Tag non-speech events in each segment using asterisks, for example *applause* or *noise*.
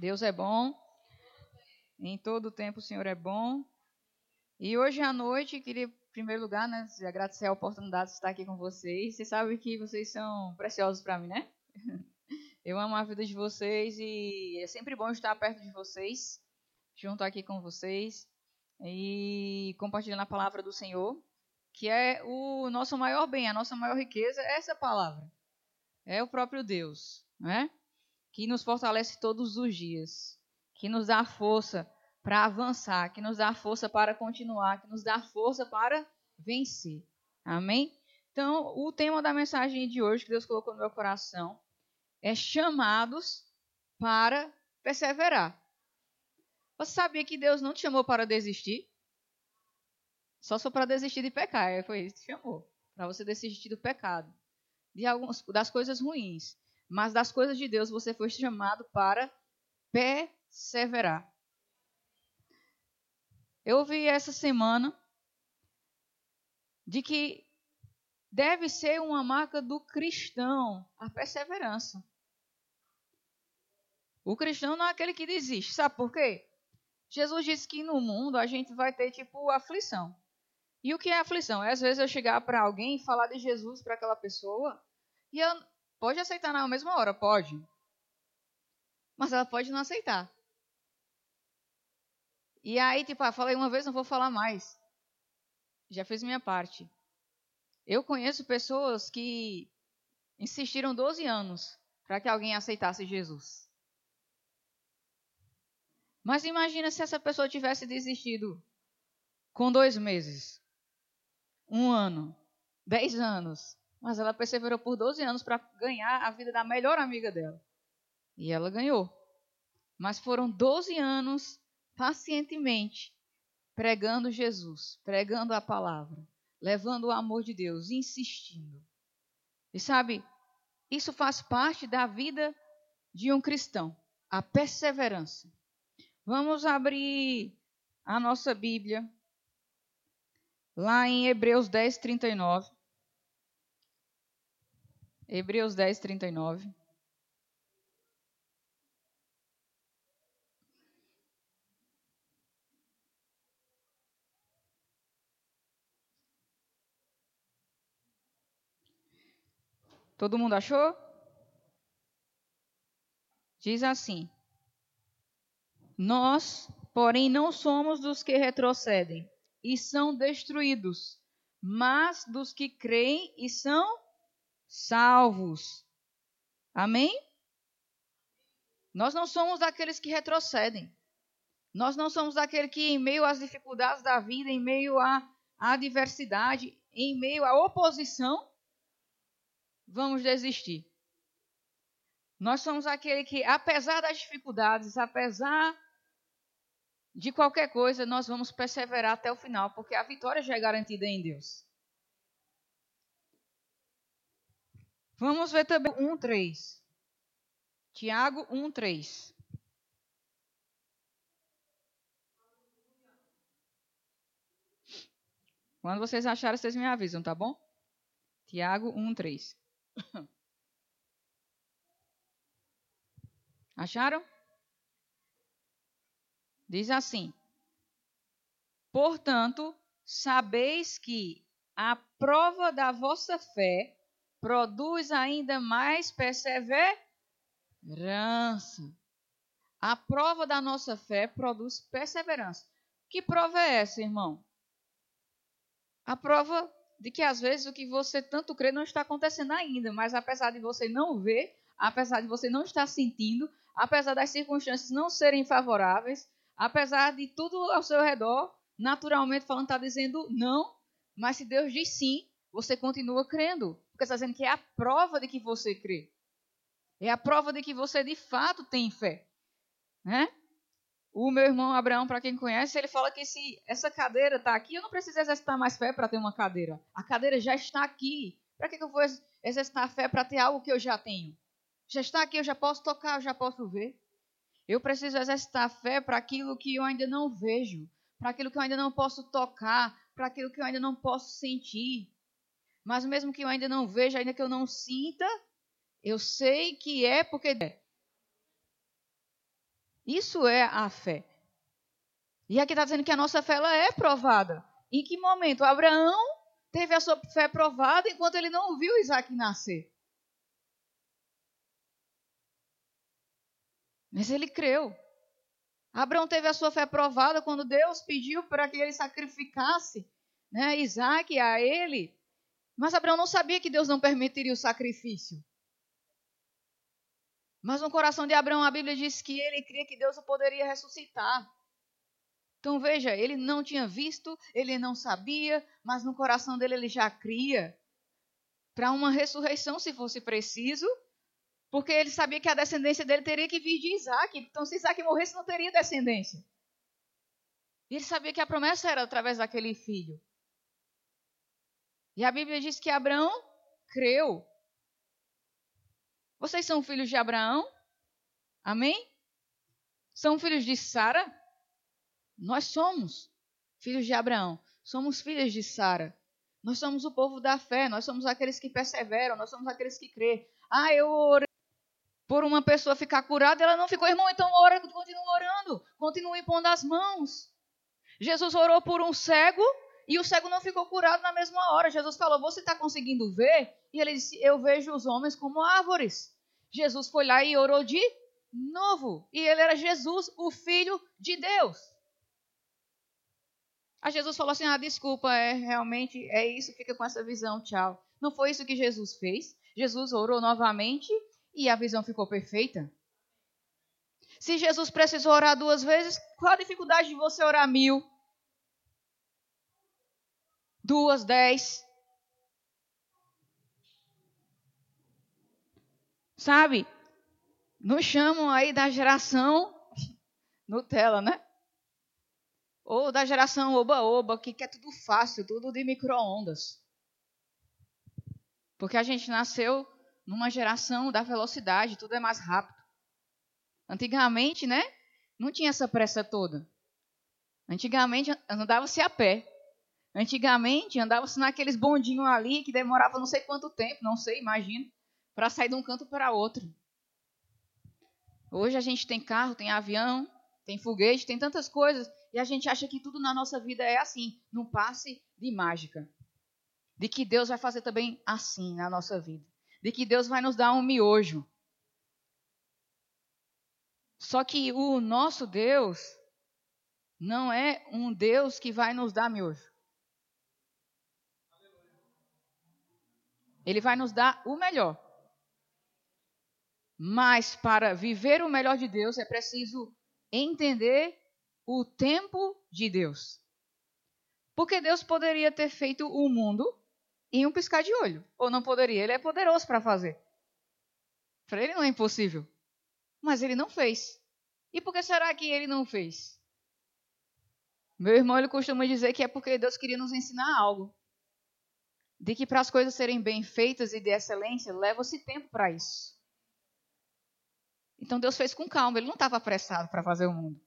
Deus é bom. Em todo tempo o Senhor é bom. E hoje à noite, queria, em primeiro lugar, né, agradecer a oportunidade de estar aqui com vocês. Vocês sabem que vocês são preciosos para mim, né? *laughs* Eu amo a vida de vocês e é sempre bom estar perto de vocês, junto aqui com vocês e compartilhando a palavra do Senhor, que é o nosso maior bem, a nossa maior riqueza, é essa palavra. É o próprio Deus, né? Que nos fortalece todos os dias, que nos dá força para avançar, que nos dá força para continuar, que nos dá força para vencer. Amém? Então, o tema da mensagem de hoje que Deus colocou no meu coração é chamados para perseverar. Você sabia que Deus não te chamou para desistir? Só só para desistir de pecar, é, foi isso que chamou. Para você desistir do pecado, de algumas das coisas ruins, mas das coisas de Deus você foi chamado para perseverar. Eu ouvi essa semana de que deve ser uma marca do cristão a perseverança. O cristão não é aquele que desiste. Sabe por quê? Jesus disse que no mundo a gente vai ter tipo aflição. E o que é aflição? É às vezes eu chegar para alguém e falar de Jesus para aquela pessoa e ela pode aceitar na mesma hora, pode. Mas ela pode não aceitar. E aí, tipo, ah, falei uma vez, não vou falar mais. Já fiz minha parte. Eu conheço pessoas que insistiram 12 anos para que alguém aceitasse Jesus. Mas imagina se essa pessoa tivesse desistido com dois meses, um ano, dez anos. Mas ela perseverou por 12 anos para ganhar a vida da melhor amiga dela. E ela ganhou. Mas foram 12 anos pacientemente pregando Jesus, pregando a palavra, levando o amor de Deus, insistindo. E sabe, isso faz parte da vida de um cristão, a perseverança. Vamos abrir a nossa Bíblia lá em Hebreus 10, 39. Hebreus 10, 39. Todo mundo achou? Diz assim: nós, porém, não somos dos que retrocedem e são destruídos, mas dos que creem e são salvos. Amém? Nós não somos daqueles que retrocedem. Nós não somos daqueles que, em meio às dificuldades da vida, em meio à adversidade, em meio à oposição, vamos desistir. Nós somos aquele que, apesar das dificuldades, apesar de qualquer coisa, nós vamos perseverar até o final, porque a vitória já é garantida em Deus. Vamos ver também 1:3. Tiago 1:3. Quando vocês acharem, vocês me avisam, tá bom? Tiago 1:3. *coughs* Acharam? Diz assim: Portanto, sabeis que a prova da vossa fé produz ainda mais perseverança. A prova da nossa fé produz perseverança. Que prova é essa, irmão? A prova de que às vezes o que você tanto crê não está acontecendo ainda, mas apesar de você não ver, apesar de você não estar sentindo, apesar das circunstâncias não serem favoráveis, apesar de tudo ao seu redor, naturalmente falando, está dizendo não, mas se Deus diz sim, você continua crendo, porque está dizendo que é a prova de que você crê. É a prova de que você de fato tem fé. Né? O meu irmão Abraão, para quem conhece, ele fala que se essa cadeira está aqui, eu não preciso exercitar mais fé para ter uma cadeira. A cadeira já está aqui. Para que, que eu vou exercitar fé para ter algo que eu já tenho? Já está aqui, eu já posso tocar, eu já posso ver. Eu preciso exercitar fé para aquilo que eu ainda não vejo, para aquilo que eu ainda não posso tocar, para aquilo que eu ainda não posso sentir. Mas mesmo que eu ainda não veja, ainda que eu não sinta, eu sei que é porque é. Isso é a fé. E aqui está dizendo que a nossa fé ela é provada. Em que momento? Abraão teve a sua fé provada enquanto ele não viu Isaac nascer. Mas ele creu. Abraão teve a sua fé provada quando Deus pediu para que ele sacrificasse né, Isaac a ele. Mas Abraão não sabia que Deus não permitiria o sacrifício. Mas no coração de Abraão, a Bíblia diz que ele cria que Deus o poderia ressuscitar. Então veja, ele não tinha visto, ele não sabia, mas no coração dele ele já cria para uma ressurreição, se fosse preciso, porque ele sabia que a descendência dele teria que vir de Isaac. Então, se Isaac morresse, não teria descendência. Ele sabia que a promessa era através daquele filho. E a Bíblia diz que Abraão creu. Vocês são filhos de Abraão? Amém? São filhos de Sara? Nós somos filhos de Abraão. Somos filhos de Sara. Nós somos o povo da fé. Nós somos aqueles que perseveram. Nós somos aqueles que crê. Ah, eu orei por uma pessoa ficar curada, ela não ficou, irmão, então ora, continua orando, continue pondo as mãos. Jesus orou por um cego e o cego não ficou curado na mesma hora. Jesus falou: Você está conseguindo ver? E ele disse: Eu vejo os homens como árvores. Jesus foi lá e orou de novo. E ele era Jesus, o Filho de Deus. Aí Jesus falou assim: Ah, desculpa, é realmente é isso, fica com essa visão, tchau. Não foi isso que Jesus fez. Jesus orou novamente e a visão ficou perfeita. Se Jesus precisou orar duas vezes, qual a dificuldade de você orar mil? Duas, dez? Sabe? Nos chamam aí da geração Nutella, né? Ou da geração oba-oba, que quer tudo fácil, tudo de micro-ondas. Porque a gente nasceu numa geração da velocidade, tudo é mais rápido. Antigamente, né? Não tinha essa pressa toda. Antigamente andava-se a pé. Antigamente andava-se naqueles bondinhos ali que demorava não sei quanto tempo, não sei, imagino, para sair de um canto para outro. Hoje a gente tem carro, tem avião, tem foguete, tem tantas coisas e a gente acha que tudo na nossa vida é assim, num passe de mágica. De que Deus vai fazer também assim na nossa vida de que Deus vai nos dar um miojo. Só que o nosso Deus não é um Deus que vai nos dar miojo. Ele vai nos dar o melhor. Mas para viver o melhor de Deus é preciso entender o tempo de Deus. Porque Deus poderia ter feito o mundo em um piscar de olho. Ou não poderia? Ele é poderoso para fazer. Para ele não é impossível. Mas ele não fez. E por que será que ele não fez? Meu irmão ele costuma dizer que é porque Deus queria nos ensinar algo. De que para as coisas serem bem feitas e de excelência, leva-se tempo para isso. Então Deus fez com calma, ele não estava apressado para fazer o mundo.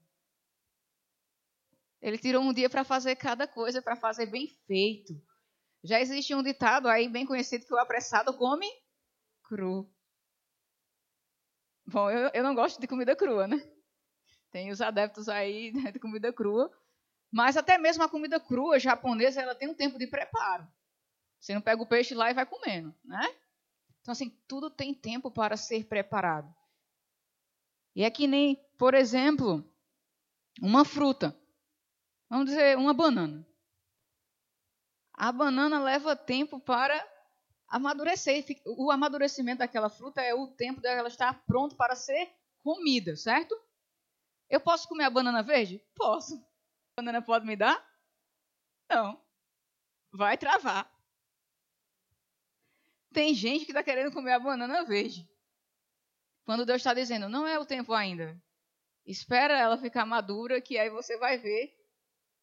Ele tirou um dia para fazer cada coisa, para fazer bem feito. Já existe um ditado aí bem conhecido que o apressado come cru. Bom, eu, eu não gosto de comida crua, né? Tem os adeptos aí de comida crua. Mas até mesmo a comida crua japonesa, ela tem um tempo de preparo. Você não pega o peixe lá e vai comendo, né? Então, assim, tudo tem tempo para ser preparado. E é que nem, por exemplo, uma fruta. Vamos dizer, uma banana. A banana leva tempo para amadurecer. O amadurecimento daquela fruta é o tempo dela estar pronto para ser comida, certo? Eu posso comer a banana verde? Posso. A banana pode me dar? Não. Vai travar. Tem gente que está querendo comer a banana verde. Quando Deus está dizendo, não é o tempo ainda. Espera ela ficar madura, que aí você vai ver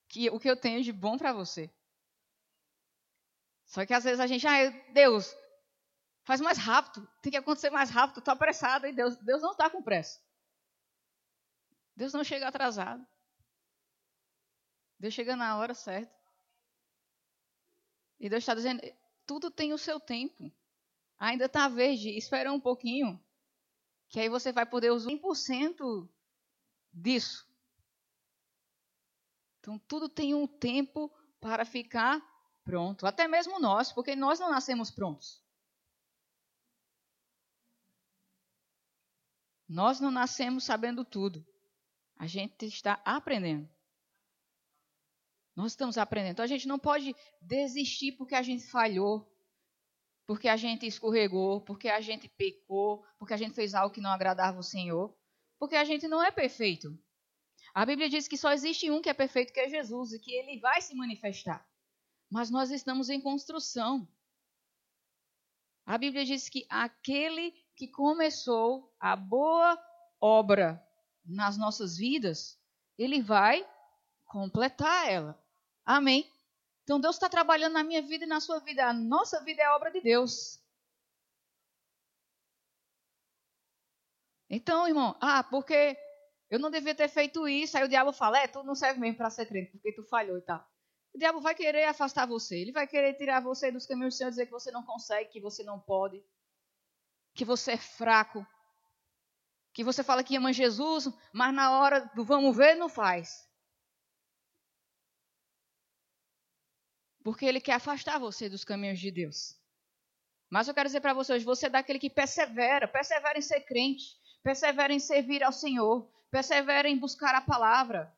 que o que eu tenho de bom para você. Só que às vezes a gente, ah, Deus, faz mais rápido, tem que acontecer mais rápido, estou apressado, e Deus, Deus não está com pressa. Deus não chega atrasado. Deus chega na hora certa. E Deus está dizendo, tudo tem o seu tempo. Ainda está verde, espera um pouquinho, que aí você vai poder usar 100% disso. Então, tudo tem um tempo para ficar pronto. Até mesmo nós, porque nós não nascemos prontos. Nós não nascemos sabendo tudo. A gente está aprendendo. Nós estamos aprendendo. Então a gente não pode desistir porque a gente falhou, porque a gente escorregou, porque a gente pecou, porque a gente fez algo que não agradava o Senhor, porque a gente não é perfeito. A Bíblia diz que só existe um que é perfeito, que é Jesus, e que ele vai se manifestar. Mas nós estamos em construção. A Bíblia diz que aquele que começou a boa obra nas nossas vidas, ele vai completar ela. Amém? Então Deus está trabalhando na minha vida e na sua vida. A nossa vida é obra de Deus. Então, irmão, ah, porque eu não devia ter feito isso. Aí o diabo fala: é, tu não serve mesmo para ser crente, porque tu falhou e tal. O diabo vai querer afastar você. Ele vai querer tirar você dos caminhos do Senhor, dizer que você não consegue, que você não pode, que você é fraco. Que você fala que ama Jesus, mas na hora do vamos ver, não faz. Porque ele quer afastar você dos caminhos de Deus. Mas eu quero dizer para você hoje, você é daquele que persevera, persevera em ser crente, persevera em servir ao Senhor, persevera em buscar a palavra.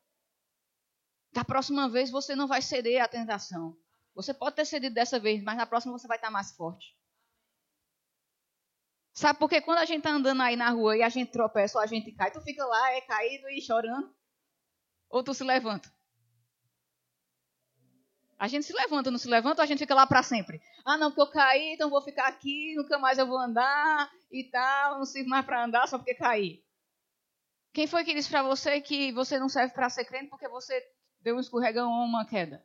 Da próxima vez você não vai ceder à tentação. Você pode ter cedido dessa vez, mas na próxima você vai estar mais forte. Sabe por que quando a gente está andando aí na rua e a gente tropeça ou a gente cai, tu fica lá, é caído e chorando? Ou tu se levanta? A gente se levanta, não se levanta, a gente fica lá para sempre. Ah, não, porque eu caí, então vou ficar aqui, nunca mais eu vou andar e tal, não sirvo mais para andar só porque caí. Quem foi que disse para você que você não serve para ser crente porque você deu um escorregão ou uma queda?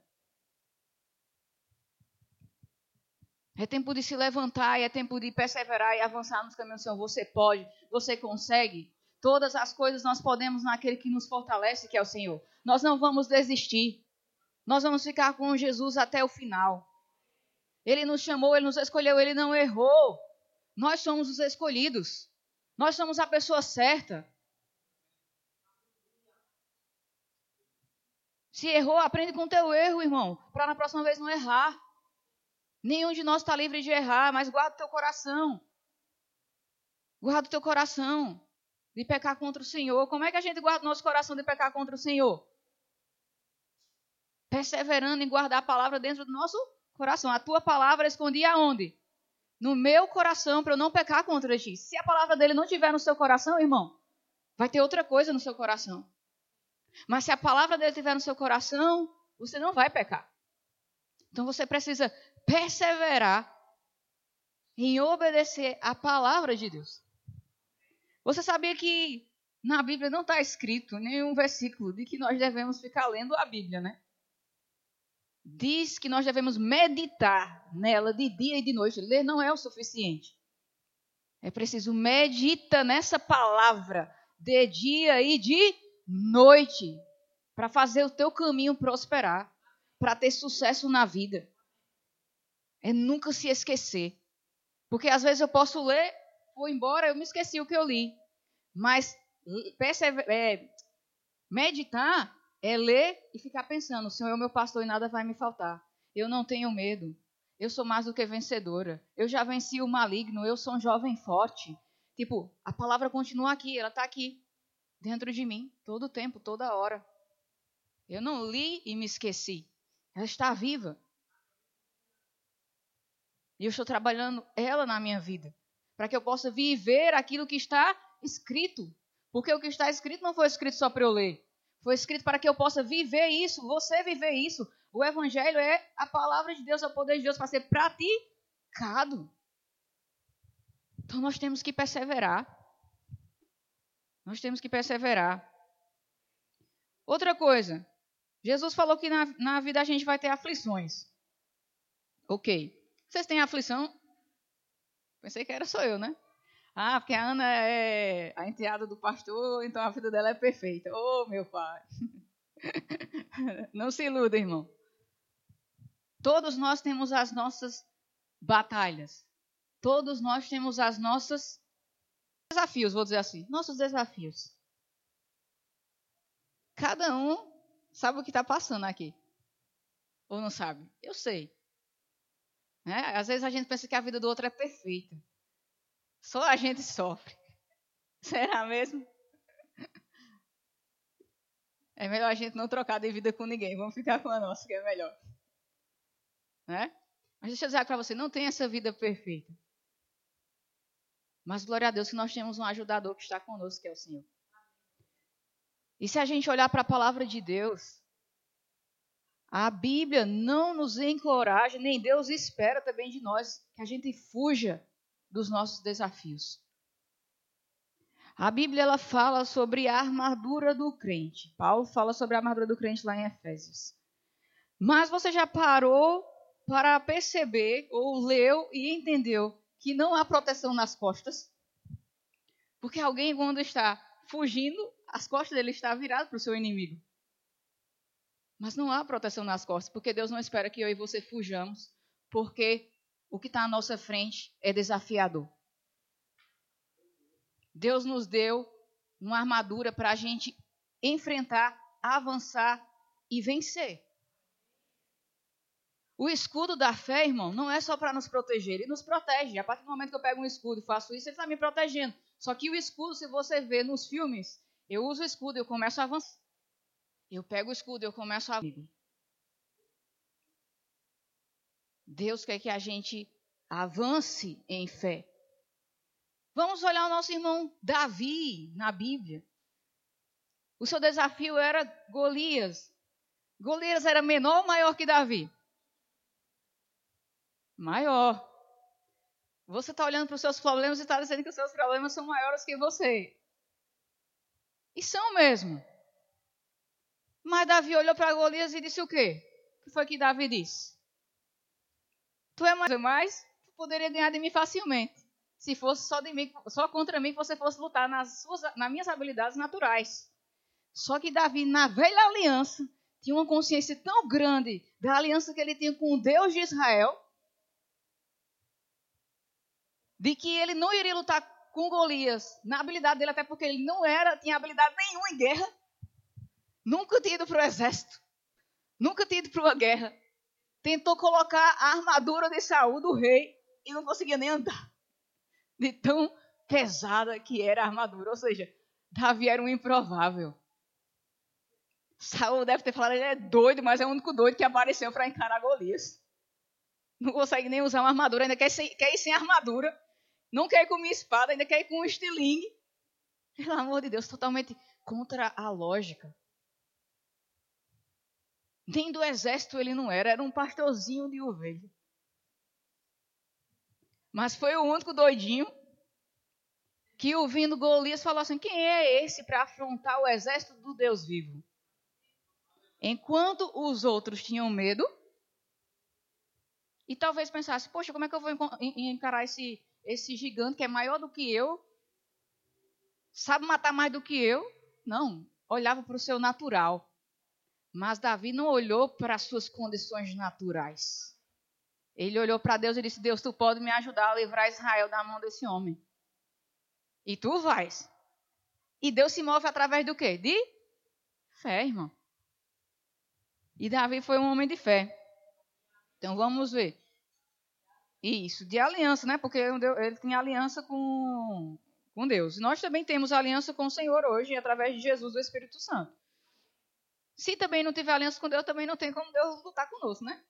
É tempo de se levantar, é tempo de perseverar e avançar nos caminhos do Senhor. Você pode, você consegue. Todas as coisas nós podemos naquele que nos fortalece, que é o Senhor. Nós não vamos desistir. Nós vamos ficar com Jesus até o final. Ele nos chamou, ele nos escolheu, ele não errou. Nós somos os escolhidos. Nós somos a pessoa certa. Se errou, aprende com o teu erro, irmão, para na próxima vez não errar. Nenhum de nós está livre de errar, mas guarda o teu coração. Guarda o teu coração de pecar contra o Senhor. Como é que a gente guarda o nosso coração de pecar contra o Senhor? Perseverando em guardar a palavra dentro do nosso coração. A tua palavra escondi aonde? No meu coração, para eu não pecar contra ti. Se a palavra dele não estiver no seu coração, irmão, vai ter outra coisa no seu coração. Mas se a palavra dele estiver no seu coração, você não vai pecar. Então você precisa perseverar em obedecer a palavra de Deus. Você sabia que na Bíblia não está escrito nenhum versículo de que nós devemos ficar lendo a Bíblia, né? Diz que nós devemos meditar nela de dia e de noite. Ler não é o suficiente. É preciso medita nessa palavra de dia e de noite para fazer o teu caminho prosperar, para ter sucesso na vida. É nunca se esquecer. Porque às vezes eu posso ler, vou embora, eu me esqueci o que eu li. Mas é, meditar é ler e ficar pensando: o Senhor é o meu pastor e nada vai me faltar. Eu não tenho medo. Eu sou mais do que vencedora. Eu já venci o maligno. Eu sou um jovem forte. Tipo, a palavra continua aqui, ela está aqui dentro de mim, todo o tempo, toda hora. Eu não li e me esqueci. Ela está viva. E eu estou trabalhando ela na minha vida, para que eu possa viver aquilo que está escrito. Porque o que está escrito não foi escrito só para eu ler. Foi escrito para que eu possa viver isso, você viver isso. O evangelho é a palavra de Deus, é o poder de Deus para ser praticado. Então nós temos que perseverar. Nós temos que perseverar. Outra coisa, Jesus falou que na, na vida a gente vai ter aflições. Ok. Vocês têm aflição? Pensei que era só eu, né? Ah, porque a Ana é a enteada do pastor, então a vida dela é perfeita. Oh, meu pai. *laughs* Não se iluda, irmão. Todos nós temos as nossas batalhas. Todos nós temos as nossas desafios, vou dizer assim, nossos desafios. Cada um sabe o que está passando aqui. Ou não sabe? Eu sei. Né? Às vezes a gente pensa que a vida do outro é perfeita. Só a gente sofre. *laughs* Será mesmo? É melhor a gente não trocar de vida com ninguém. Vamos ficar com a nossa, que é melhor. Né? Mas deixa eu dizer para você, não tem essa vida perfeita. Mas glória a Deus que nós temos um ajudador que está conosco, que é o Senhor. E se a gente olhar para a palavra de Deus, a Bíblia não nos encoraja, nem Deus espera também de nós que a gente fuja dos nossos desafios. A Bíblia ela fala sobre a armadura do crente. Paulo fala sobre a armadura do crente lá em Efésios. Mas você já parou para perceber, ou leu e entendeu que não há proteção nas costas? Porque alguém, quando está fugindo, as costas dele estão viradas para o seu inimigo. Mas não há proteção nas costas, porque Deus não espera que eu e você fujamos, porque o que está à nossa frente é desafiador. Deus nos deu uma armadura para a gente enfrentar, avançar e vencer. O escudo da fé, irmão, não é só para nos proteger, ele nos protege. A partir do momento que eu pego um escudo e faço isso, ele está me protegendo. Só que o escudo, se você vê nos filmes, eu uso o escudo e eu começo a avançar. Eu pego o escudo e eu começo a. Deus quer que a gente avance em fé. Vamos olhar o nosso irmão Davi na Bíblia. O seu desafio era Golias. Golias era menor ou maior que Davi? Maior. Você está olhando para os seus problemas e está dizendo que os seus problemas são maiores que você. E são mesmo. Mas Davi olhou para Golias e disse o quê? O que foi que Davi disse? Tu é mais, mais tu poderia ganhar de mim facilmente. Se fosse só, de mim, só contra mim que você fosse lutar nas, suas, nas minhas habilidades naturais. Só que Davi, na velha aliança, tinha uma consciência tão grande da aliança que ele tinha com o Deus de Israel, de que ele não iria lutar com Golias na habilidade dele, até porque ele não era, tinha habilidade nenhuma em guerra. Nunca tinha ido para o exército. Nunca tinha ido para uma guerra. Tentou colocar a armadura de Saul, do rei, e não conseguia nem andar. De tão pesada que era a armadura. Ou seja, Davi era um improvável. Saul deve ter falado, ele é doido, mas é o único doido que apareceu para encarar Golias. Não consegue nem usar uma armadura, ainda quer, quer ir sem armadura. Não quer ir com minha espada, ainda quer ir com um estilingue. Pelo amor de Deus, totalmente contra a lógica. Nem do exército ele não era, era um pastorzinho de ovelha. Mas foi o único doidinho que, ouvindo Golias, falou assim: quem é esse para afrontar o exército do Deus vivo? Enquanto os outros tinham medo, e talvez pensasse: poxa, como é que eu vou encarar esse esse gigante que é maior do que eu, sabe matar mais do que eu. Não, olhava para o seu natural. Mas Davi não olhou para as suas condições naturais. Ele olhou para Deus e disse: Deus, tu pode me ajudar a livrar Israel da mão desse homem. E tu vais. E Deus se move através do quê? De fé, irmão. E Davi foi um homem de fé. Então vamos ver. Isso, de aliança, né? Porque ele tinha aliança com, com Deus. Nós também temos aliança com o Senhor hoje, através de Jesus, o Espírito Santo. Se também não tiver aliança com Deus, também não tem como Deus lutar conosco, né?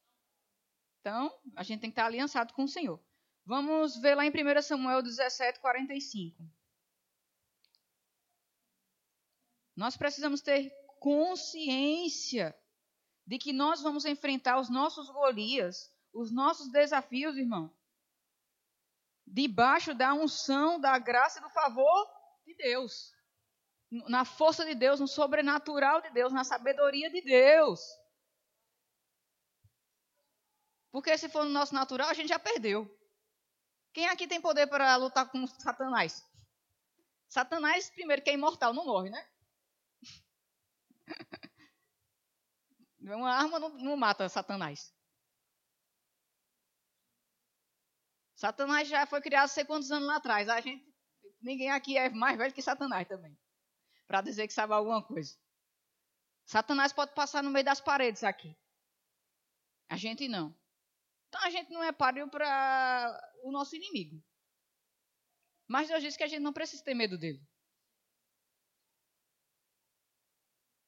Então, a gente tem que estar aliançado com o Senhor. Vamos ver lá em 1 Samuel 17, 45. Nós precisamos ter consciência de que nós vamos enfrentar os nossos Golias os nossos desafios, irmão, debaixo da unção, da graça e do favor de Deus. Na força de Deus, no sobrenatural de Deus, na sabedoria de Deus. Porque se for no nosso natural, a gente já perdeu. Quem aqui tem poder para lutar com Satanás? Satanás, primeiro, que é imortal, não morre, né? *laughs* Uma arma não, não mata Satanás. Satanás já foi criado sei quantos anos lá atrás. A gente, ninguém aqui é mais velho que Satanás também. Para dizer que sabe alguma coisa. Satanás pode passar no meio das paredes aqui. A gente não. Então a gente não é páreo para o nosso inimigo. Mas Deus disse que a gente não precisa ter medo dele.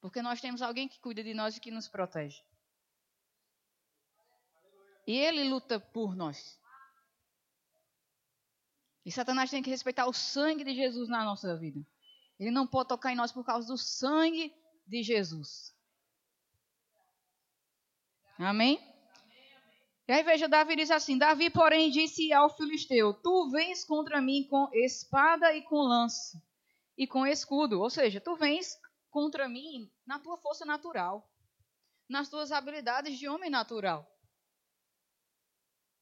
Porque nós temos alguém que cuida de nós e que nos protege. E ele luta por nós. E Satanás tem que respeitar o sangue de Jesus na nossa vida. Ele não pode tocar em nós por causa do sangue de Jesus. Amém? E aí veja, Davi diz assim: Davi, porém, disse ao filisteu: Tu vens contra mim com espada e com lança e com escudo. Ou seja, tu vens contra mim na tua força natural, nas tuas habilidades de homem natural,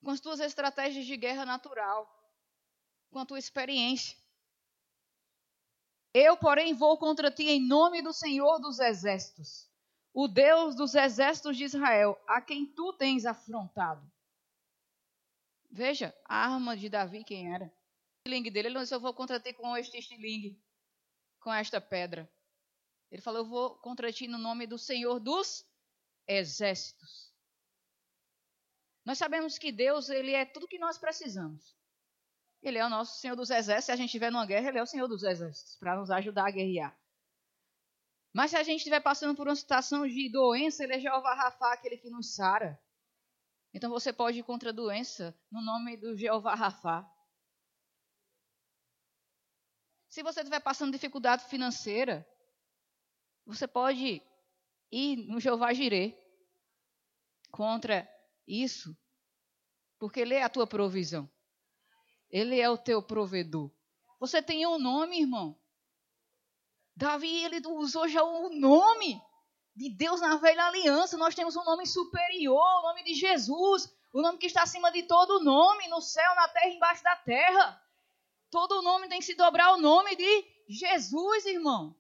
com as tuas estratégias de guerra natural, com a tua experiência. Eu, porém, vou contra ti em nome do Senhor dos Exércitos, o Deus dos exércitos de Israel, a quem tu tens afrontado. Veja, a arma de Davi, quem era? O estilingue dele, ele não disse, eu vou contra ti com este estilingue, com esta pedra. Ele falou, eu vou contra ti no nome do Senhor dos exércitos. Nós sabemos que Deus, ele é tudo que nós precisamos. Ele é o nosso Senhor dos Exércitos. Se a gente estiver numa guerra, Ele é o Senhor dos Exércitos, para nos ajudar a guerrear. Mas se a gente estiver passando por uma situação de doença, Ele é Jeová Rafa, aquele que nos sara. Então você pode ir contra a doença no nome do Jeová Rafa. Se você estiver passando dificuldade financeira, você pode ir no Jeová Jirê contra isso, porque Ele é a tua provisão. Ele é o teu provedor. Você tem um nome, irmão. Davi, ele usou já o nome de Deus na velha aliança. Nós temos um nome superior, o nome de Jesus. O nome que está acima de todo nome, no céu, na terra, embaixo da terra. Todo nome tem que se dobrar ao nome de Jesus, irmão.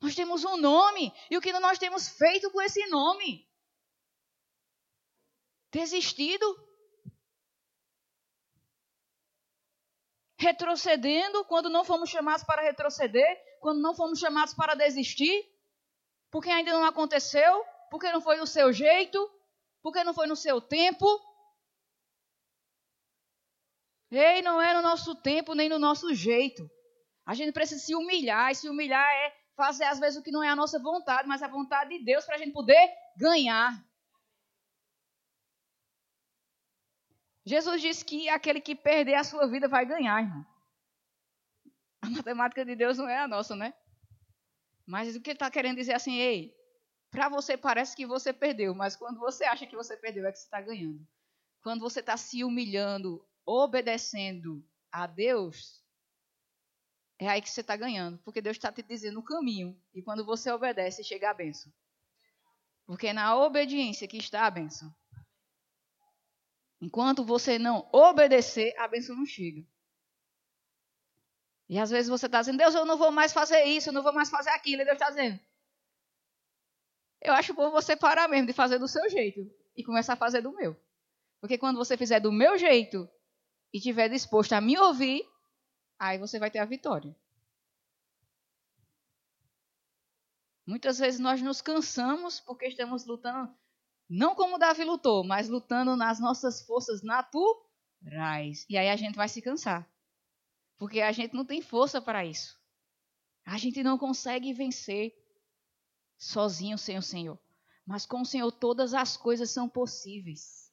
Nós temos um nome. E o que nós temos feito com esse nome? Desistido? Retrocedendo quando não fomos chamados para retroceder, quando não fomos chamados para desistir, porque ainda não aconteceu, porque não foi no seu jeito, porque não foi no seu tempo. Ei, não é no nosso tempo nem no nosso jeito. A gente precisa se humilhar, e se humilhar é fazer às vezes o que não é a nossa vontade, mas a vontade de Deus para a gente poder ganhar. Jesus disse que aquele que perder a sua vida vai ganhar, irmão. A matemática de Deus não é a nossa, né? Mas o que ele está querendo dizer assim, ei, para você parece que você perdeu, mas quando você acha que você perdeu é que você está ganhando. Quando você está se humilhando, obedecendo a Deus, é aí que você está ganhando, porque Deus está te dizendo o caminho. E quando você obedece, chega a bênção. Porque é na obediência que está a bênção. Enquanto você não obedecer, a bênção não chega. E às vezes você está dizendo, Deus, eu não vou mais fazer isso, eu não vou mais fazer aquilo. E Deus está dizendo, eu acho bom você parar mesmo de fazer do seu jeito e começar a fazer do meu. Porque quando você fizer do meu jeito e estiver disposto a me ouvir, aí você vai ter a vitória. Muitas vezes nós nos cansamos porque estamos lutando não como Davi lutou, mas lutando nas nossas forças naturais. E aí a gente vai se cansar. Porque a gente não tem força para isso. A gente não consegue vencer sozinho sem o Senhor. Mas com o Senhor todas as coisas são possíveis.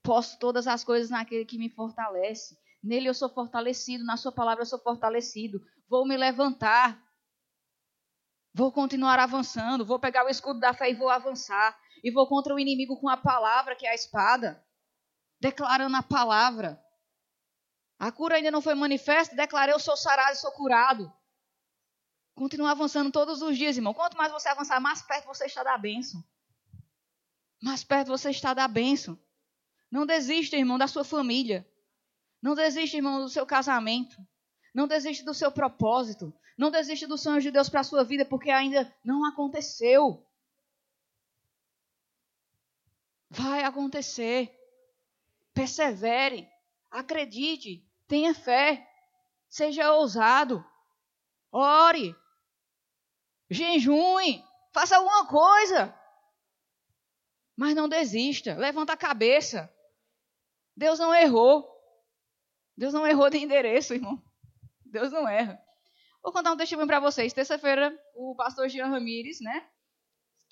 Posso todas as coisas naquele que me fortalece. Nele eu sou fortalecido, na sua palavra eu sou fortalecido. Vou me levantar. Vou continuar avançando, vou pegar o escudo da fé e vou avançar e vou contra o inimigo com a palavra, que é a espada, declarando a palavra. A cura ainda não foi manifesta, declarei: Eu sou sarado e sou curado. Continua avançando todos os dias, irmão. Quanto mais você avançar, mais perto você está da bênção. Mais perto você está da bênção. Não desista, irmão, da sua família. Não desista, irmão, do seu casamento. Não desista do seu propósito. Não desista dos sonhos de Deus para a sua vida, porque ainda não aconteceu. Vai acontecer. Persevere. Acredite. Tenha fé. Seja ousado. Ore. jejum, faça alguma coisa. Mas não desista, levanta a cabeça. Deus não errou. Deus não errou de endereço, irmão. Deus não erra. Vou contar um testemunho para vocês. Terça-feira, o pastor Jean Ramírez, né?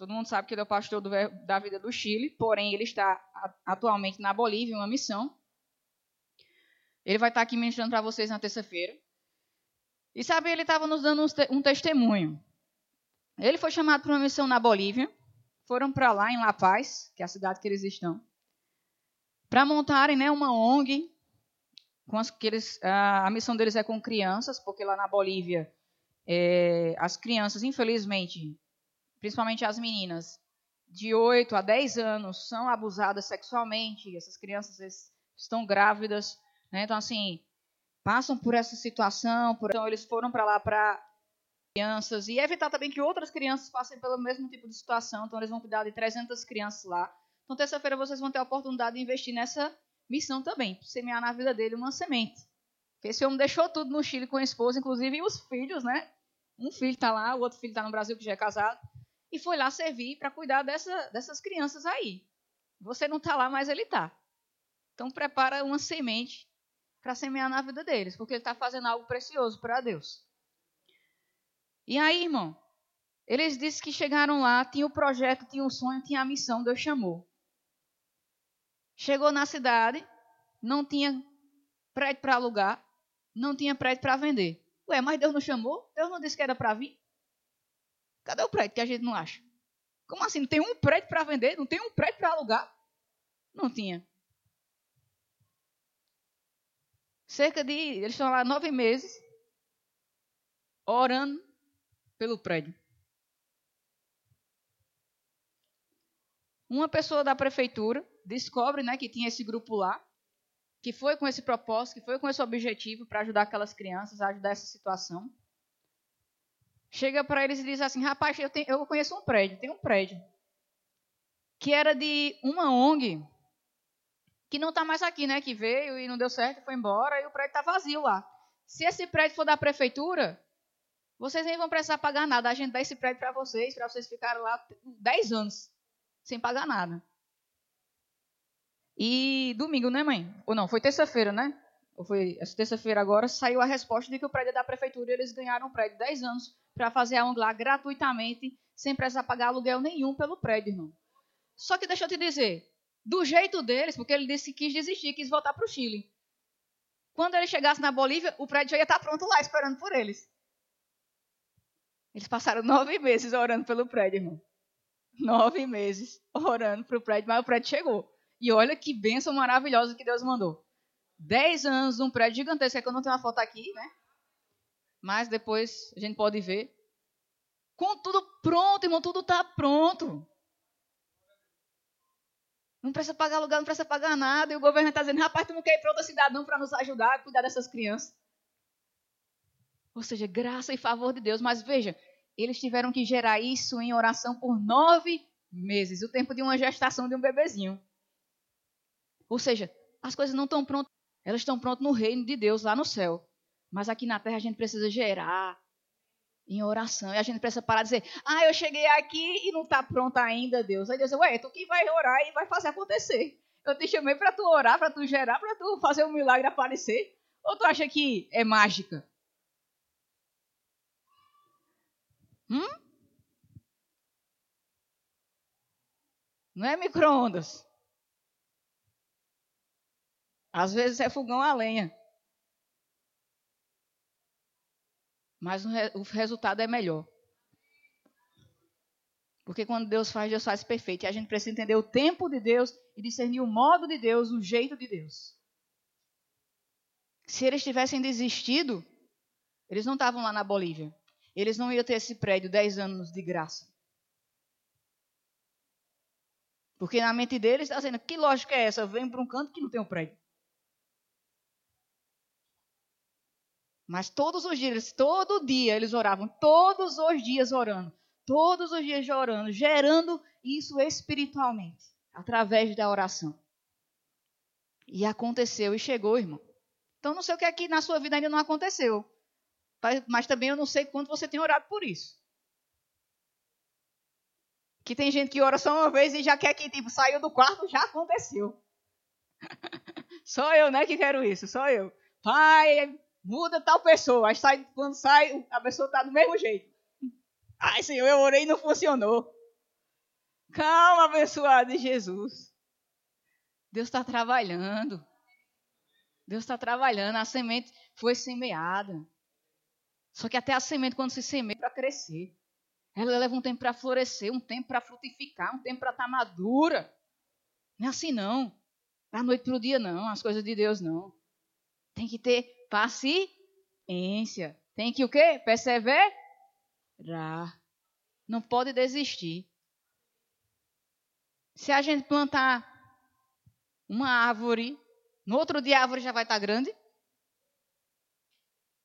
Todo mundo sabe que ele é o pastor do, da vida do Chile, porém ele está atualmente na Bolívia, em uma missão. Ele vai estar aqui ministrando para vocês na terça-feira. E sabe, ele estava nos dando um testemunho. Ele foi chamado para uma missão na Bolívia. Foram para lá, em La Paz, que é a cidade que eles estão, para montarem né, uma ONG. Com as, que eles, a, a, missão deles é com crianças, porque lá na Bolívia, é, as crianças, infelizmente, principalmente as meninas, de 8 a 10 anos, são abusadas sexualmente. Essas crianças estão grávidas. Né? Então, assim, passam por essa situação. Por... Então, eles foram para lá para crianças e evitar também que outras crianças passem pelo mesmo tipo de situação. Então, eles vão cuidar de 300 crianças lá. Então, terça-feira vocês vão ter a oportunidade de investir nessa missão também, semear na vida dele uma semente. Esse homem deixou tudo no Chile com a esposa, inclusive os filhos, né? Um filho está lá, o outro filho está no Brasil que já é casado. E foi lá servir para cuidar dessa, dessas crianças aí. Você não está lá, mas ele está. Então prepara uma semente para semear na vida deles, porque ele está fazendo algo precioso para Deus. E aí, irmão, eles disseram que chegaram lá, tinha o projeto, tinha o sonho, tinha a missão, Deus chamou. Chegou na cidade, não tinha prédio para alugar, não tinha prédio para vender. Ué, mas Deus não chamou? Deus não disse que era para vir? Cadê o prédio que a gente não acha? Como assim? Não tem um prédio para vender? Não tem um prédio para alugar? Não tinha. Cerca de. Eles estão lá nove meses orando pelo prédio. Uma pessoa da prefeitura descobre né, que tinha esse grupo lá, que foi com esse propósito, que foi com esse objetivo para ajudar aquelas crianças, a ajudar essa situação. Chega para eles e diz assim: rapaz, eu, tenho, eu conheço um prédio, tem um prédio, que era de uma ONG, que não está mais aqui, né? Que veio e não deu certo, foi embora, e o prédio está vazio lá. Se esse prédio for da prefeitura, vocês nem vão precisar pagar nada. A gente dá esse prédio para vocês, para vocês ficarem lá 10 anos, sem pagar nada. E domingo, né, mãe? Ou não, foi terça-feira, né? Ou foi essa terça-feira agora, saiu a resposta de que o prédio é da prefeitura e eles ganharam um prédio 10 anos para fazer a ONG lá gratuitamente, sem precisar pagar aluguel nenhum pelo prédio, irmão. Só que deixa eu te dizer, do jeito deles, porque ele disse que quis desistir, quis voltar para o Chile. Quando ele chegasse na Bolívia, o prédio já ia estar tá pronto lá, esperando por eles. Eles passaram nove meses orando pelo prédio, irmão. Nove meses orando para o prédio, mas o prédio chegou. E olha que bênção maravilhosa que Deus mandou. Dez anos num prédio gigantesco, é que eu não tenho uma foto aqui, né? Mas depois a gente pode ver. Com tudo pronto, irmão, tudo está pronto. Não precisa pagar aluguel, não precisa pagar nada. E o governo está dizendo, rapaz, tu não quer ir para outra cidade não para nos ajudar a cuidar dessas crianças. Ou seja, graça e favor de Deus. Mas veja, eles tiveram que gerar isso em oração por nove meses. O tempo de uma gestação de um bebezinho. Ou seja, as coisas não estão prontas. Elas estão prontas no reino de Deus, lá no céu. Mas aqui na terra a gente precisa gerar em oração. E a gente precisa parar de dizer, ah, eu cheguei aqui e não está pronta ainda, Deus. Aí Deus diz, ué, tu que vai orar e vai fazer acontecer. Eu te chamei para tu orar, para tu gerar, para tu fazer um milagre aparecer. Ou tu acha que é mágica? Hum? Não é micro-ondas. Às vezes é fogão a lenha. mas o resultado é melhor. Porque quando Deus faz, Deus faz perfeito. E a gente precisa entender o tempo de Deus e discernir o modo de Deus, o jeito de Deus. Se eles tivessem desistido, eles não estavam lá na Bolívia. Eles não iam ter esse prédio 10 anos de graça. Porque na mente deles está dizendo, que lógica é essa? Eu venho para um canto que não tem um prédio. Mas todos os dias, todo dia eles oravam, todos os dias orando, todos os dias orando, gerando isso espiritualmente, através da oração. E aconteceu e chegou, irmão. Então não sei o que aqui na sua vida ainda não aconteceu. Mas também eu não sei quanto você tem orado por isso. Que tem gente que ora só uma vez e já quer que, tipo, saiu do quarto, já aconteceu. *laughs* só eu, né, que quero isso, só eu. Pai, muda tal pessoa. Aí sai, quando sai, a pessoa tá do mesmo jeito. Ai, Senhor, eu orei e não funcionou. Calma, abençoado de Jesus. Deus está trabalhando. Deus está trabalhando. A semente foi semeada. Só que até a semente, quando se semeia, para crescer. Ela leva um tempo para florescer, um tempo para frutificar, um tempo para estar tá madura. Não é assim, não. Da noite para o dia, não. As coisas de Deus, não. Tem que ter paciência. Tem que o quê? Perseverar. Não pode desistir. Se a gente plantar uma árvore, no outro dia a árvore já vai estar grande?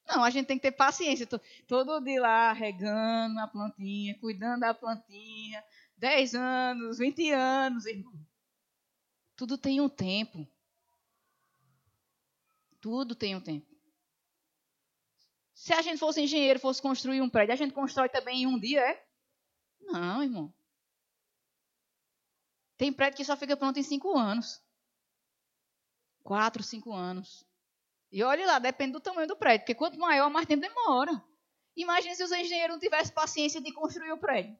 Não, a gente tem que ter paciência. Todo dia lá regando a plantinha, cuidando da plantinha. 10 anos, 20 anos, irmão. Tudo tem um tempo. Tudo tem um tempo. Se a gente fosse engenheiro, fosse construir um prédio, a gente constrói também em um dia, é? Não, irmão. Tem prédio que só fica pronto em cinco anos. Quatro, cinco anos. E olhe lá, depende do tamanho do prédio, porque quanto maior, mais tempo demora. Imagine se os engenheiros não tivessem paciência de construir o prédio.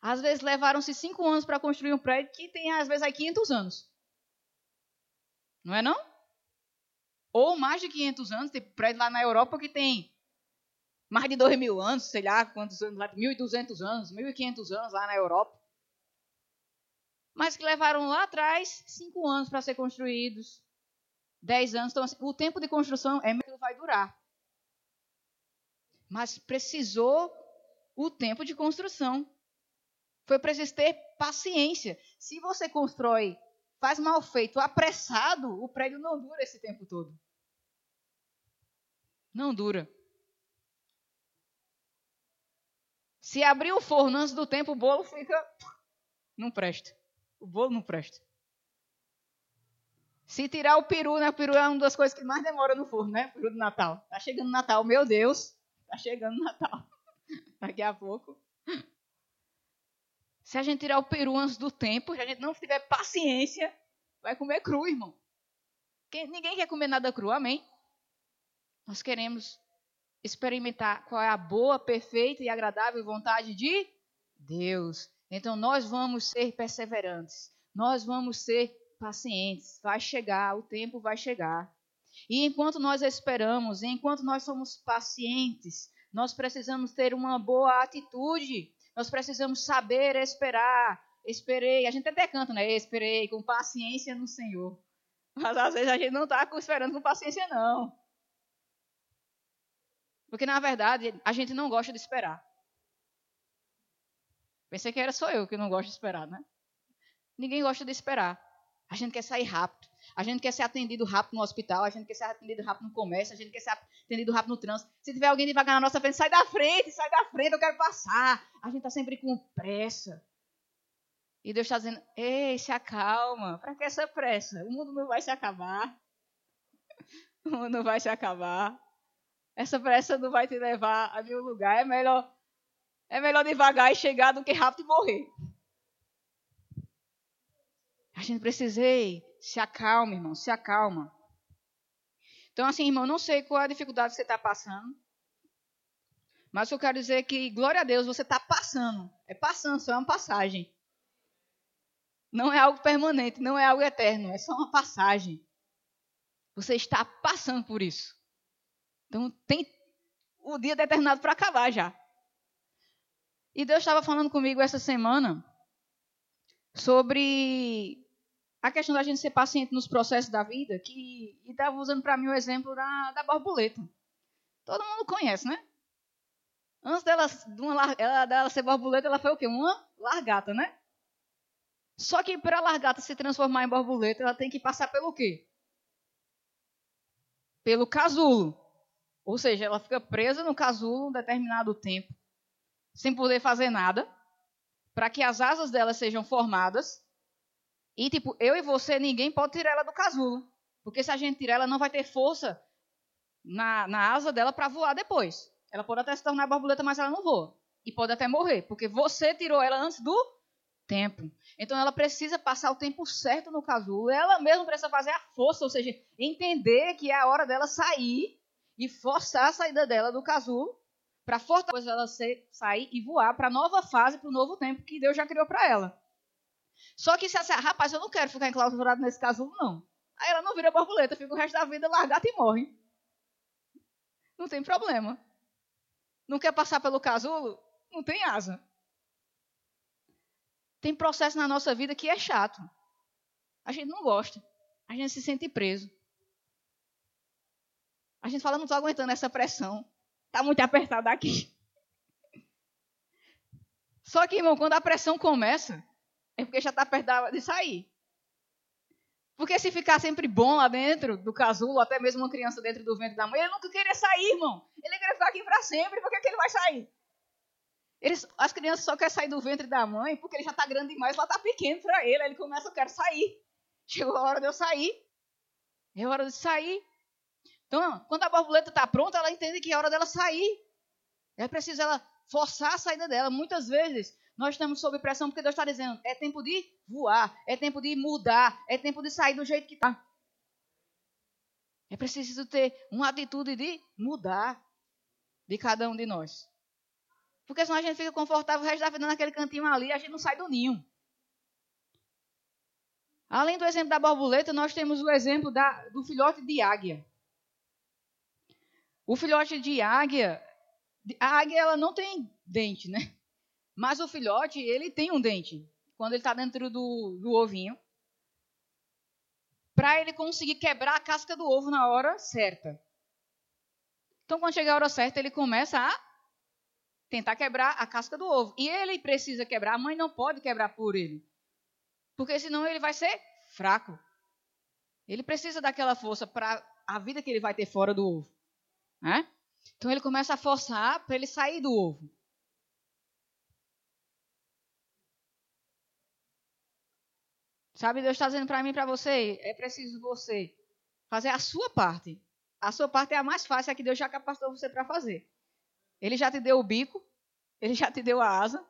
Às vezes levaram-se cinco anos para construir um prédio que tem, às vezes, aí 500 anos. Não é não? Ou mais de 500 anos. Tem prédio lá na Europa que tem mais de 2 mil anos, sei lá quantos anos, 1.200 anos, 1.500 anos lá na Europa. Mas que levaram lá atrás cinco anos para ser construídos. 10 anos. Então, assim, o tempo de construção é que vai durar. Mas precisou o tempo de construção. Foi preciso ter paciência. Se você constrói, faz mal feito, apressado, o prédio não dura esse tempo todo. Não dura. Se abrir o forno antes do tempo, o bolo fica. Não presta. O bolo não presta. Se tirar o peru, né? O peru é uma das coisas que mais demora no forno, né? O peru do Natal. Tá chegando o Natal, meu Deus. Tá chegando o Natal. *laughs* Daqui a pouco. Se a gente tirar o peru antes do tempo, se a gente não tiver paciência, vai comer cru, irmão. Ninguém quer comer nada cru, amém? Nós queremos experimentar qual é a boa, perfeita e agradável vontade de Deus. Então nós vamos ser perseverantes. Nós vamos ser pacientes. Vai chegar, o tempo vai chegar. E enquanto nós esperamos, enquanto nós somos pacientes, nós precisamos ter uma boa atitude. Nós precisamos saber esperar. Esperei. A gente até canta, né? Esperei com paciência no Senhor. Mas às vezes a gente não está esperando com paciência, não. Porque na verdade a gente não gosta de esperar. Pensei que era só eu que não gosto de esperar, né? Ninguém gosta de esperar. A gente quer sair rápido. A gente quer ser atendido rápido no hospital, a gente quer ser atendido rápido no comércio, a gente quer ser atendido rápido no trânsito. Se tiver alguém devagar na nossa frente, sai da frente, sai da frente, eu quero passar. A gente está sempre com pressa. E Deus está dizendo: Ei, se acalma. Para que essa pressa? O mundo não vai se acabar. *laughs* O mundo não vai se acabar. Essa pressa não vai te levar a nenhum lugar. É melhor, é melhor devagar e chegar do que rápido e morrer. A gente precisa, ei, se acalma, irmão, se acalma. Então, assim, irmão, não sei qual é a dificuldade que você está passando. Mas eu quero dizer é que, glória a Deus, você está passando. É passando, só é uma passagem. Não é algo permanente, não é algo eterno, é só uma passagem. Você está passando por isso. Então, tem o dia determinado para acabar já. E Deus estava falando comigo essa semana sobre a questão da gente ser paciente nos processos da vida, que estava usando para mim o exemplo da, da borboleta. Todo mundo conhece, né? Antes dela, de uma, ela, dela ser borboleta, ela foi o quê? Uma largata, né? Só que para a largata se transformar em borboleta, ela tem que passar pelo quê? Pelo casulo. Ou seja, ela fica presa no casulo um determinado tempo, sem poder fazer nada, para que as asas dela sejam formadas e, tipo, eu e você, ninguém pode tirar ela do casulo. Porque se a gente tirar, ela não vai ter força na, na asa dela para voar depois. Ela pode até se tornar borboleta, mas ela não voa. e pode até morrer, porque você tirou ela antes do tempo. Então ela precisa passar o tempo certo no casulo, ela mesma precisa fazer a força, ou seja, entender que é a hora dela sair e forçar a saída dela do casulo para fortalecer ela sair e voar para a nova fase, para o novo tempo que Deus já criou para ela. Só que se disser, rapaz, eu não quero ficar enclausurado nesse casulo, não. Aí ela não vira borboleta, fica o resto da vida largada e morre. Não tem problema. Não quer passar pelo casulo? Não tem asa. Tem processo na nossa vida que é chato. A gente não gosta. A gente se sente preso. A gente fala, não estou aguentando essa pressão. Está muito apertado aqui. Só que, irmão, quando a pressão começa, é porque já está perto de sair. Porque se ficar sempre bom lá dentro do casulo, até mesmo uma criança dentro do ventre da mãe, ele nunca queria sair, irmão. Ele quer ficar aqui para sempre, por que ele vai sair? Eles, as crianças só querem sair do ventre da mãe porque ele já está grande demais, lá está pequeno para ele. Aí ele começa, eu quero sair. Chegou a hora de eu sair. É hora de sair. Então, quando a borboleta está pronta, ela entende que é hora dela sair. É preciso ela forçar a saída dela. Muitas vezes nós estamos sob pressão porque Deus está dizendo: é tempo de voar, é tempo de mudar, é tempo de sair do jeito que está. É preciso ter uma atitude de mudar de cada um de nós. Porque senão a gente fica confortável o resto da vida naquele cantinho ali a gente não sai do ninho. Além do exemplo da borboleta, nós temos o exemplo da, do filhote de águia. O filhote de águia, a águia ela não tem dente, né? Mas o filhote, ele tem um dente. Quando ele está dentro do, do ovinho. Para ele conseguir quebrar a casca do ovo na hora certa. Então, quando chegar a hora certa, ele começa a tentar quebrar a casca do ovo. E ele precisa quebrar, a mãe não pode quebrar por ele. Porque senão ele vai ser fraco. Ele precisa daquela força para a vida que ele vai ter fora do ovo. Né? Então ele começa a forçar para ele sair do ovo. Sabe, Deus está dizendo para mim e para você, é preciso você fazer a sua parte. A sua parte é a mais fácil, é que Deus já capacitou você para fazer. Ele já te deu o bico, ele já te deu a asa.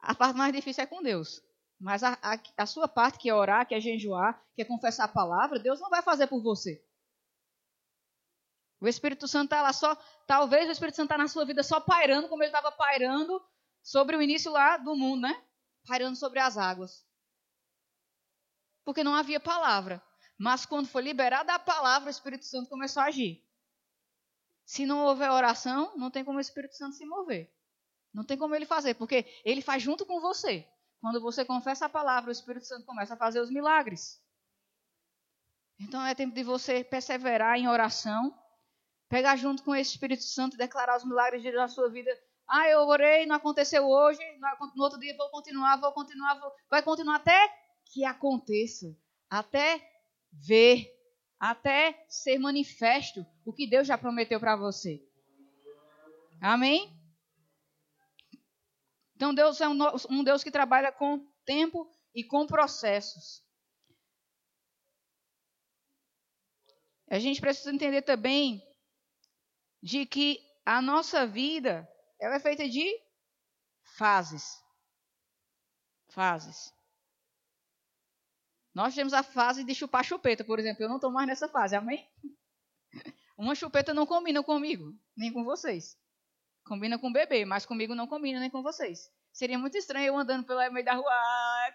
A parte mais difícil é com Deus. Mas a, a, a sua parte, que é orar, que é jejuar, que é confessar a palavra, Deus não vai fazer por você. O Espírito Santo está lá só. Talvez o Espírito Santo está na sua vida só pairando, como ele estava pairando sobre o início lá do mundo, né? Pairando sobre as águas. Porque não havia palavra. Mas quando foi liberada a palavra, o Espírito Santo começou a agir. Se não houver oração, não tem como o Espírito Santo se mover. Não tem como ele fazer, porque ele faz junto com você. Quando você confessa a palavra, o Espírito Santo começa a fazer os milagres. Então é tempo de você perseverar em oração, pegar junto com esse Espírito Santo e declarar os milagres na sua vida. Ah, eu orei, não aconteceu hoje, no outro dia vou continuar, vou continuar, vou... vai continuar até que aconteça, até ver até ser manifesto o que Deus já prometeu para você. Amém? Então Deus é um Deus que trabalha com tempo e com processos. A gente precisa entender também de que a nossa vida ela é feita de fases. Fases. Nós temos a fase de chupar chupeta, por exemplo. Eu não estou mais nessa fase, amém? *laughs* Uma chupeta não combina comigo, nem com vocês. Combina com o bebê, mas comigo não combina nem com vocês. Seria muito estranho eu andando pelo meio da rua,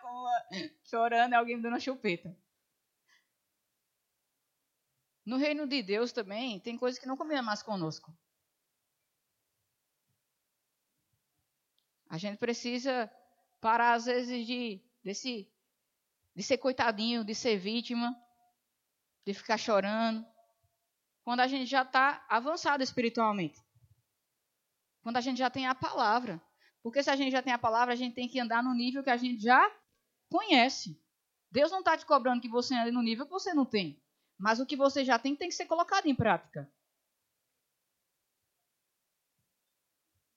uma... chorando e alguém me dando uma chupeta. No reino de Deus também tem coisas que não combinam mais conosco. A gente precisa parar às vezes de desse de ser coitadinho, de ser vítima, de ficar chorando. Quando a gente já está avançado espiritualmente. Quando a gente já tem a palavra. Porque se a gente já tem a palavra, a gente tem que andar no nível que a gente já conhece. Deus não está te cobrando que você ande no nível que você não tem. Mas o que você já tem tem que ser colocado em prática.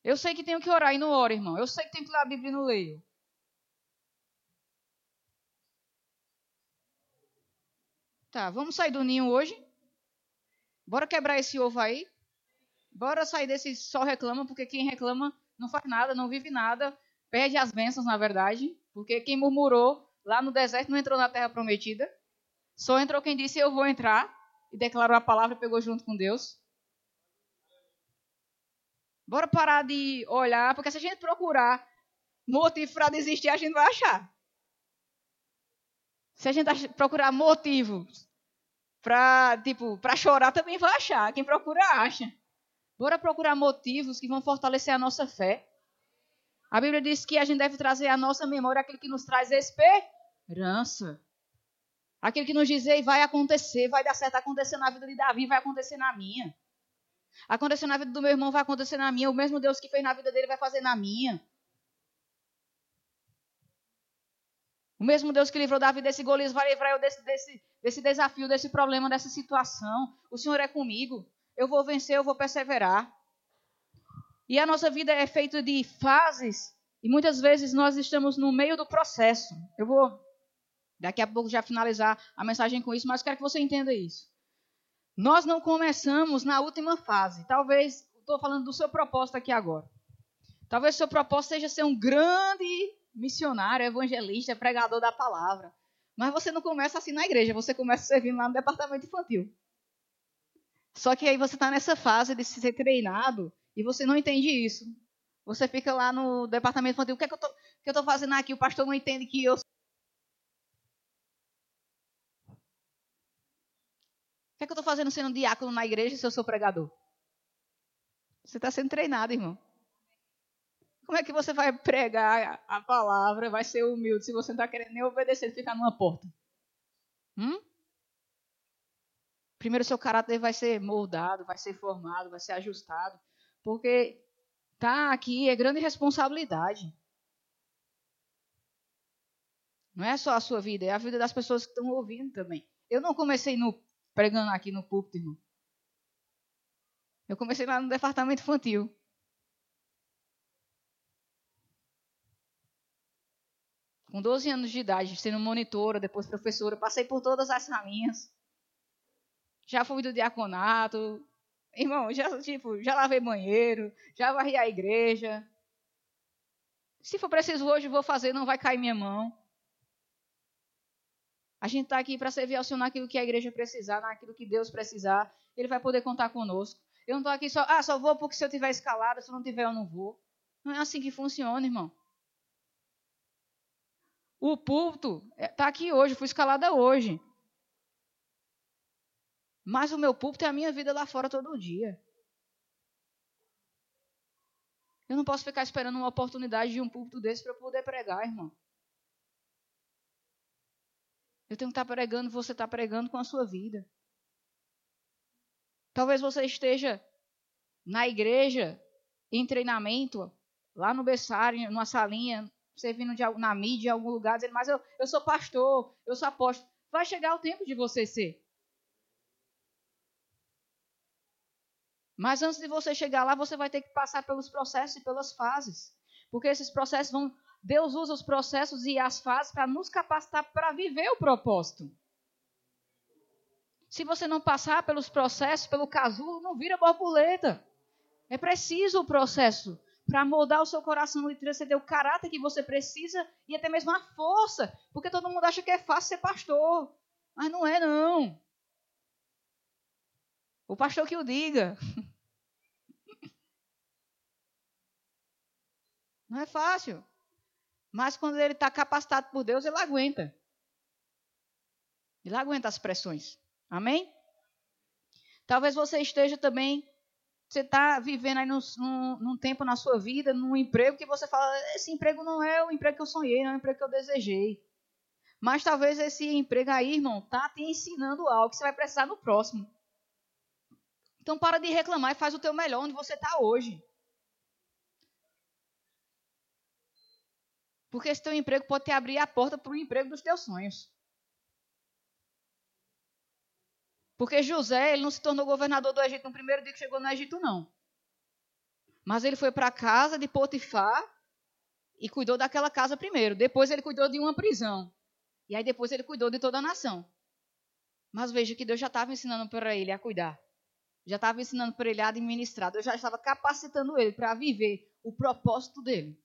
Eu sei que tenho que orar e não oro, irmão. Eu sei que tenho que ler a Bíblia e não leio. Tá, vamos sair do ninho hoje? Bora quebrar esse ovo aí? Bora sair desse só reclama, porque quem reclama não faz nada, não vive nada, perde as bênçãos, na verdade. Porque quem murmurou lá no deserto não entrou na terra prometida. Só entrou quem disse eu vou entrar e declarou a palavra e pegou junto com Deus. Bora parar de olhar, porque se a gente procurar motivo para desistir, a gente vai achar. Se a gente procurar motivos para tipo, chorar, também vai achar. Quem procura acha. Bora procurar motivos que vão fortalecer a nossa fé. A Bíblia diz que a gente deve trazer à nossa memória aquilo que nos traz esperança. Aquilo que nos diz, vai acontecer, vai dar certo, acontecer na vida de Davi, vai acontecer na minha. Acontecer na vida do meu irmão, vai acontecer na minha. O mesmo Deus que fez na vida dele vai fazer na minha. O mesmo Deus que livrou Davi desse Golias vai livrar eu desse, desse, desse desafio, desse problema, dessa situação. O Senhor é comigo. Eu vou vencer, eu vou perseverar. E a nossa vida é feita de fases. E muitas vezes nós estamos no meio do processo. Eu vou daqui a pouco já finalizar a mensagem com isso, mas quero que você entenda isso. Nós não começamos na última fase. Talvez, estou falando do seu propósito aqui agora. Talvez o seu propósito seja ser um grande missionário, evangelista, pregador da palavra. Mas você não começa assim na igreja, você começa servindo lá no departamento infantil. Só que aí você está nessa fase de ser treinado e você não entende isso. Você fica lá no departamento infantil, o que é que eu estou fazendo aqui? O pastor não entende que eu. O que é que eu estou fazendo sendo diácono na igreja se eu sou pregador? Você está sendo treinado, irmão. Como é que você vai pregar a palavra, vai ser humilde, se você não está querendo nem obedecer, ficar numa porta? Hum? Primeiro, seu caráter vai ser moldado, vai ser formado, vai ser ajustado. Porque tá aqui é grande responsabilidade. Não é só a sua vida, é a vida das pessoas que estão ouvindo também. Eu não comecei no, pregando aqui no púlpito, irmão. Eu comecei lá no departamento infantil. Com 12 anos de idade, sendo monitora, depois professora, passei por todas as salinhas. Já fui do diaconato. Irmão, já, tipo, já lavei banheiro, já varri a igreja. Se for preciso hoje, vou fazer, não vai cair minha mão. A gente está aqui para servir ao Senhor naquilo que a igreja precisar, naquilo que Deus precisar. Ele vai poder contar conosco. Eu não estou aqui só, ah, só vou porque se eu tiver escalado, se eu não tiver, eu não vou. Não é assim que funciona, irmão. O púlpito está é, aqui hoje, fui escalada hoje. Mas o meu púlpito é a minha vida lá fora todo dia. Eu não posso ficar esperando uma oportunidade de um púlpito desse para eu poder pregar, irmão. Eu tenho que estar tá pregando, você está pregando com a sua vida. Talvez você esteja na igreja, em treinamento, lá no berçário, numa salinha, você vindo de, na mídia, em algum lugar, dizendo, mas eu, eu sou pastor, eu sou apóstolo. Vai chegar o tempo de você ser. Mas antes de você chegar lá, você vai ter que passar pelos processos e pelas fases. Porque esses processos vão. Deus usa os processos e as fases para nos capacitar para viver o propósito. Se você não passar pelos processos, pelo casulo, não vira borboleta. É preciso o processo para moldar o seu coração e transcender o caráter que você precisa e até mesmo a força. Porque todo mundo acha que é fácil ser pastor. Mas não é, não. O pastor que o diga. *laughs* Não é fácil. Mas quando ele está capacitado por Deus, ele aguenta. Ele aguenta as pressões. Amém? Talvez você esteja também você está vivendo aí num, num, num, tempo na sua vida, num emprego que você fala, esse emprego não é o emprego que eu sonhei, não é o emprego que eu desejei. Mas talvez esse emprego aí, irmão, tá te ensinando algo que você vai precisar no próximo. Então para de reclamar e faz o teu melhor onde você está hoje. Porque esse teu emprego pode te abrir a porta para o emprego dos teus sonhos. Porque José, ele não se tornou governador do Egito no primeiro dia que chegou no Egito, não. Mas ele foi para a casa de Potifar e cuidou daquela casa primeiro. Depois ele cuidou de uma prisão. E aí depois ele cuidou de toda a nação. Mas veja que Deus já estava ensinando para ele a cuidar. já estava ensinando para ele a administrar, Deus já estava capacitando ele para viver o propósito dele.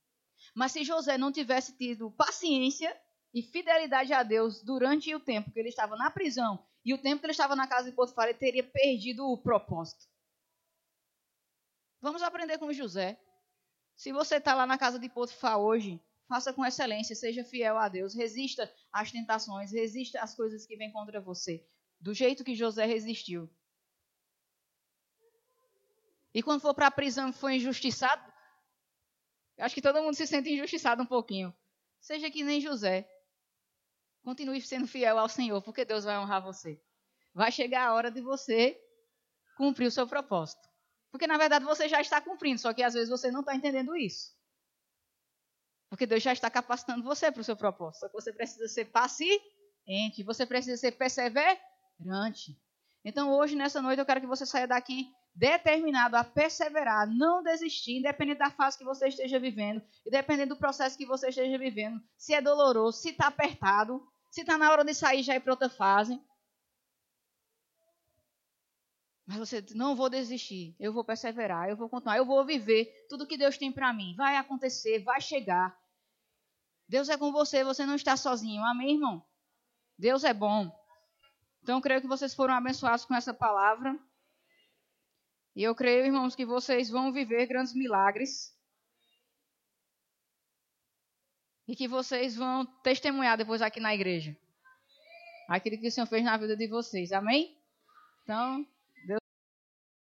Mas se José não tivesse tido paciência e fidelidade a Deus durante o tempo que ele estava na prisão e o tempo que ele estava na casa de Potifar, ele teria perdido o propósito. Vamos aprender com José. Se você está lá na casa de Potifar hoje, faça com excelência, seja fiel a Deus, resista às tentações, resista às coisas que vêm contra você, do jeito que José resistiu. E quando for para a prisão e for injustiçado, acho que todo mundo se sente injustiçado um pouquinho. Seja que nem José. Continue sendo fiel ao Senhor, porque Deus vai honrar você. Vai chegar a hora de você cumprir o seu propósito. Porque na verdade você já está cumprindo, só que às vezes você não está entendendo isso. Porque Deus já está capacitando você para o seu propósito. Só que você precisa ser paciente, você precisa ser perseverante. Então hoje, nessa noite, eu quero que você saia daqui determinado a perseverar, não desistir, independente da fase que você esteja vivendo, independente do processo que você esteja vivendo, se é doloroso, se está apertado, se está na hora de sair já ir para outra fase. Mas você não vou desistir, eu vou perseverar, eu vou continuar, eu vou viver tudo que Deus tem para mim. Vai acontecer, vai chegar. Deus é com você, você não está sozinho. Amém, irmão? Deus é bom. Então, creio que vocês foram abençoados com essa palavra. E eu creio, irmãos, que vocês vão viver grandes milagres. E que vocês vão testemunhar depois aqui na igreja. Aquilo que o Senhor fez na vida de vocês. Amém? Então,